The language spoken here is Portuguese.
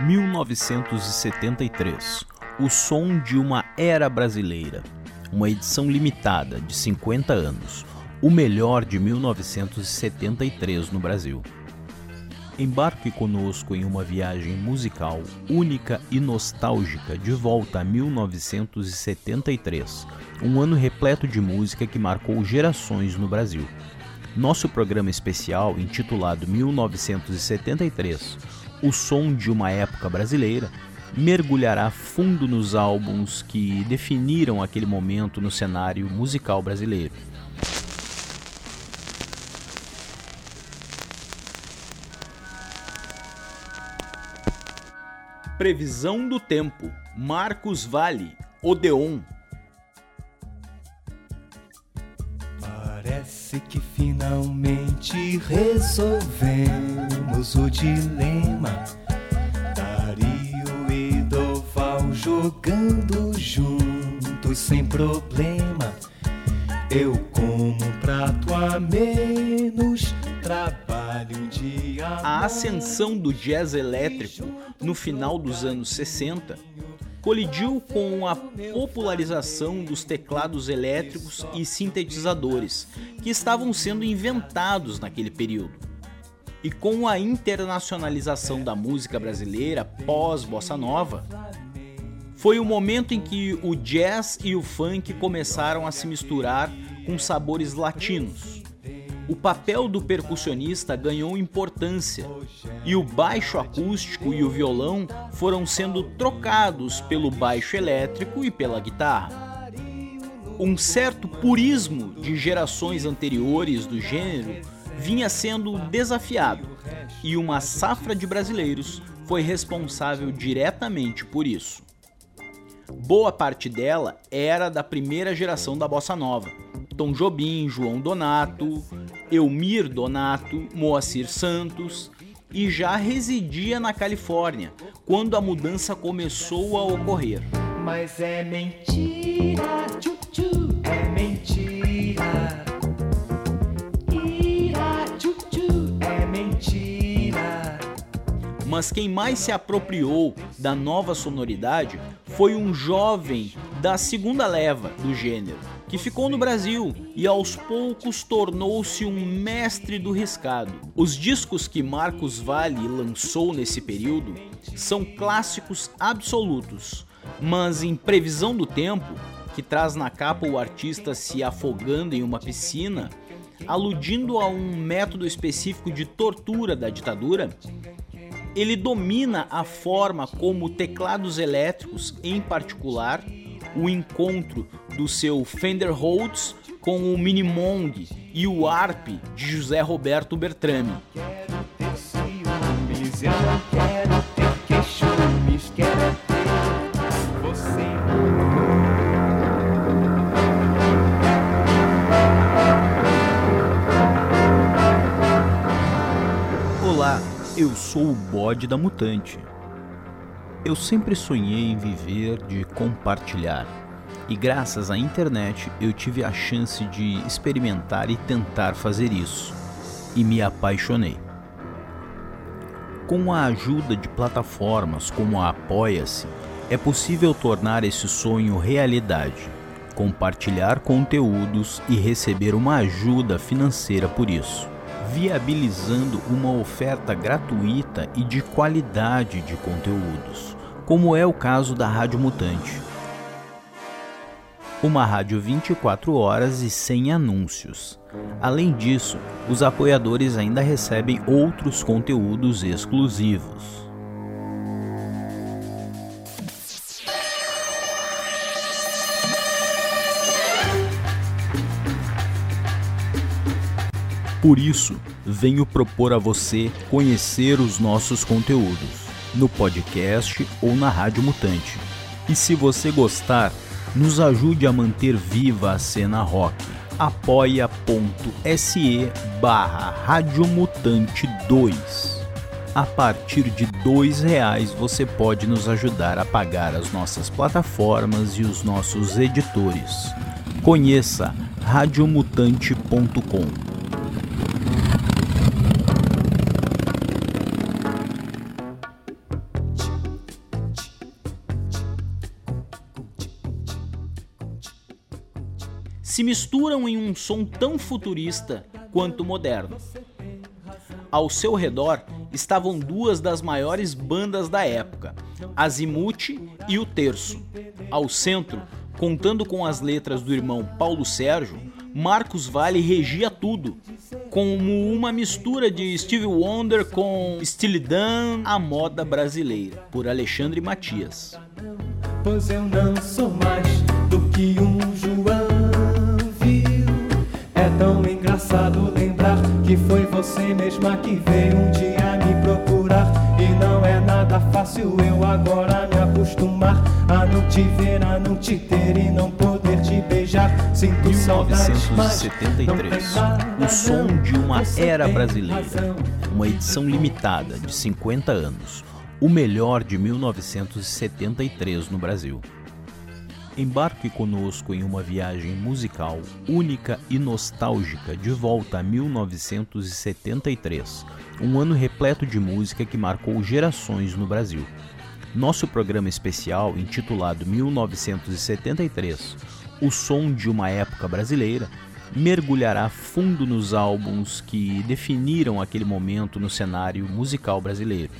1973 O som de uma era brasileira. Uma edição limitada de 50 anos. O melhor de 1973 no Brasil. Embarque conosco em uma viagem musical única e nostálgica de volta a 1973, um ano repleto de música que marcou gerações no Brasil. Nosso programa especial, intitulado 1973 O Som de uma Época Brasileira, mergulhará fundo nos álbuns que definiram aquele momento no cenário musical brasileiro Previsão do tempo. Marcos Vale, Odeon. Parece que finalmente resolvemos o dilema. Dario e Doval jogando juntos sem problema. Eu como um prato a menos trabalho dia. A ascensão do jazz elétrico no final dos anos 60 colidiu com a popularização dos teclados elétricos e sintetizadores que estavam sendo inventados naquele período. E com a internacionalização da música brasileira pós-bossa nova, foi o momento em que o jazz e o funk começaram a se misturar com sabores latinos o papel do percussionista ganhou importância e o baixo acústico e o violão foram sendo trocados pelo baixo elétrico e pela guitarra. Um certo purismo de gerações anteriores do gênero vinha sendo desafiado e uma safra de brasileiros foi responsável diretamente por isso. Boa parte dela era da primeira geração da bossa nova Tom Jobim, João Donato, Elmir Donato, Moacir Santos e já residia na Califórnia quando a mudança começou a ocorrer. Mas é mentira, tchu, tchu, é mentira. Ira, é mentira. Mas quem mais se apropriou da nova sonoridade foi um jovem da segunda leva do gênero, que ficou no Brasil e aos poucos tornou-se um mestre do riscado. Os discos que Marcos Valle lançou nesse período são clássicos absolutos, mas em previsão do tempo, que traz na capa o artista se afogando em uma piscina, aludindo a um método específico de tortura da ditadura, ele domina a forma como teclados elétricos, em particular, o encontro do seu Fender Rhodes com o Minimong e o Arp de José Roberto Bertrame. Olá, eu sou o bode da mutante. Eu sempre sonhei em viver de compartilhar. E graças à internet eu tive a chance de experimentar e tentar fazer isso. E me apaixonei. Com a ajuda de plataformas como a Apoia-se, é possível tornar esse sonho realidade, compartilhar conteúdos e receber uma ajuda financeira por isso, viabilizando uma oferta gratuita e de qualidade de conteúdos, como é o caso da Rádio Mutante uma rádio 24 horas e sem anúncios. Além disso, os apoiadores ainda recebem outros conteúdos exclusivos. Por isso, venho propor a você conhecer os nossos conteúdos no podcast ou na Rádio Mutante. E se você gostar, nos ajude a manter viva a cena rock. apoia.se barra Radiomutante 2 A partir de dois reais você pode nos ajudar a pagar as nossas plataformas e os nossos editores. Conheça radiomutante.com se misturam em um som tão futurista quanto moderno. Ao seu redor estavam duas das maiores bandas da época, Azimuth e o Terço. Ao centro, contando com as letras do irmão Paulo Sérgio, Marcos Vale regia tudo, como uma mistura de Steve Wonder com Steely Dan, a moda brasileira, por Alexandre Matias. Pois eu não sou mais do que você mesma que veio um dia me procurar. E não é nada fácil eu agora me acostumar. A não te ver, a não te ter e não poder te beijar. Sinto saudades, mas não 1973, nada, o som de uma era brasileira, uma edição limitada de 50 anos, o melhor de 1973 no Brasil. Embarque conosco em uma viagem musical única e nostálgica de volta a 1973, um ano repleto de música que marcou gerações no Brasil. Nosso programa especial, intitulado 1973 O Som de uma Época Brasileira, mergulhará fundo nos álbuns que definiram aquele momento no cenário musical brasileiro.